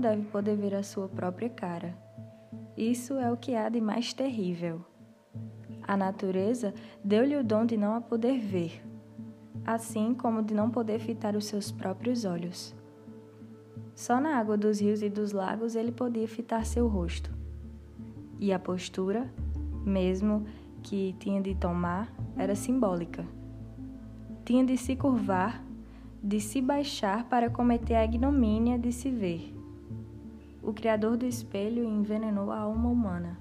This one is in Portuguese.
deve poder ver a sua própria cara. Isso é o que há de mais terrível. A natureza deu-lhe o dom de não a poder ver, assim como de não poder fitar os seus próprios olhos. Só na água dos rios e dos lagos ele podia fitar seu rosto. E a postura, mesmo que tinha de tomar, era simbólica. Tinha de se curvar, de se baixar para cometer a ignomínia de se ver. O Criador do espelho envenenou a alma humana.